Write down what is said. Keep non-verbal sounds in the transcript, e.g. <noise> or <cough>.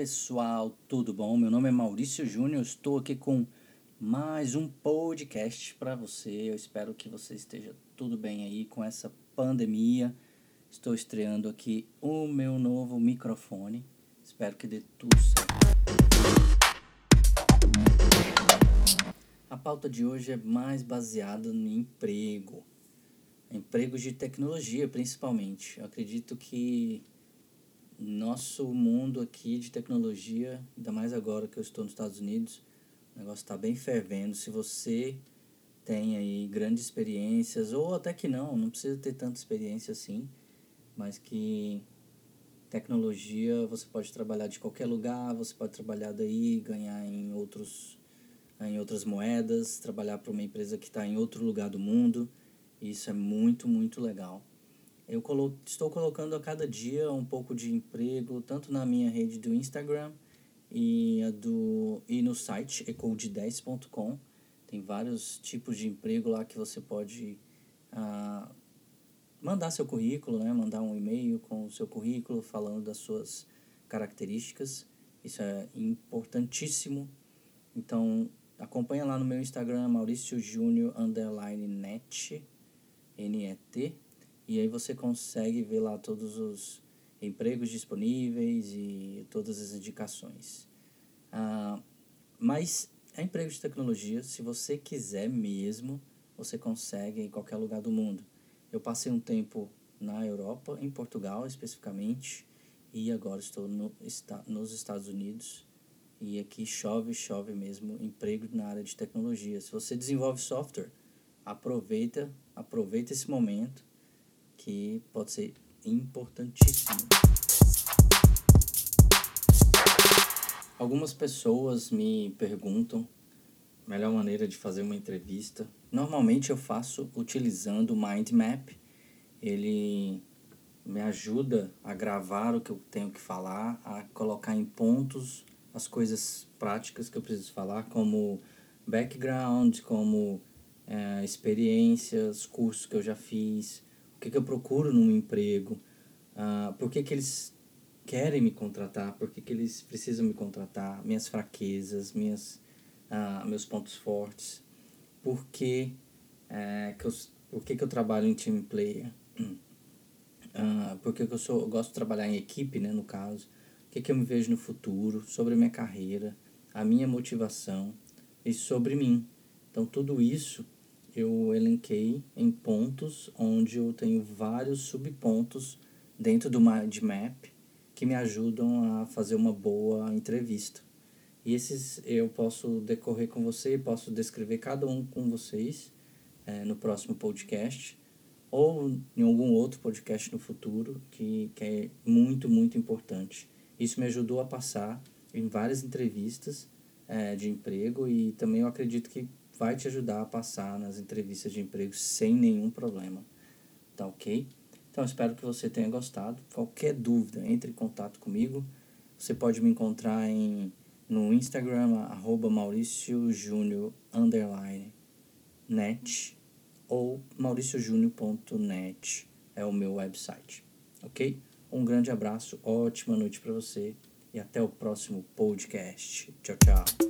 pessoal, tudo bom? Meu nome é Maurício Júnior, estou aqui com mais um podcast para você. Eu espero que você esteja tudo bem aí com essa pandemia. Estou estreando aqui o meu novo microfone. Espero que dê tudo certo. A pauta de hoje é mais baseada no emprego. Empregos de tecnologia, principalmente. Eu acredito que nosso mundo aqui de tecnologia, ainda mais agora que eu estou nos Estados Unidos, o negócio está bem fervendo. Se você tem aí grandes experiências, ou até que não, não precisa ter tanta experiência assim, mas que tecnologia você pode trabalhar de qualquer lugar, você pode trabalhar daí, ganhar em outros em outras moedas, trabalhar para uma empresa que está em outro lugar do mundo. Isso é muito, muito legal. Eu colo estou colocando a cada dia um pouco de emprego, tanto na minha rede do Instagram e, a do, e no site ecode10.com. Tem vários tipos de emprego lá que você pode ah, mandar seu currículo, né? mandar um e-mail com o seu currículo falando das suas características. Isso é importantíssimo. Então, acompanha lá no meu Instagram, Maurício Júnior, underline net, N-E-T. E aí você consegue ver lá todos os empregos disponíveis e todas as indicações. Ah, mas é emprego de tecnologia, se você quiser mesmo, você consegue em qualquer lugar do mundo. Eu passei um tempo na Europa, em Portugal especificamente, e agora estou no, está, nos Estados Unidos. E aqui chove, chove mesmo emprego na área de tecnologia. Se você desenvolve software, aproveita, aproveita esse momento que pode ser importantíssimo. Algumas pessoas me perguntam melhor maneira de fazer uma entrevista. Normalmente eu faço utilizando o Mind Map. Ele me ajuda a gravar o que eu tenho que falar, a colocar em pontos as coisas práticas que eu preciso falar, como background, como é, experiências, cursos que eu já fiz, o que, que eu procuro num emprego, uh, por que, que eles querem me contratar, por que, que eles precisam me contratar, minhas fraquezas, minhas, uh, meus pontos fortes, por que, uh, que, eu, por que, que eu trabalho em team player, uh, <clears throat> por que, que eu, sou, eu gosto de trabalhar em equipe, né, no caso, o que, que eu me vejo no futuro, sobre a minha carreira, a minha motivação e sobre mim. Então, tudo isso eu elenquei em pontos onde eu tenho vários subpontos dentro do Mind Map que me ajudam a fazer uma boa entrevista. E esses eu posso decorrer com você, posso descrever cada um com vocês é, no próximo podcast ou em algum outro podcast no futuro que, que é muito, muito importante. Isso me ajudou a passar em várias entrevistas é, de emprego e também eu acredito que vai te ajudar a passar nas entrevistas de emprego sem nenhum problema. Tá ok? Então espero que você tenha gostado. Qualquer dúvida, entre em contato comigo. Você pode me encontrar em, no Instagram, arroba ou mauriciojúnior.net é o meu website. Ok? Um grande abraço, ótima noite para você e até o próximo podcast. Tchau, tchau.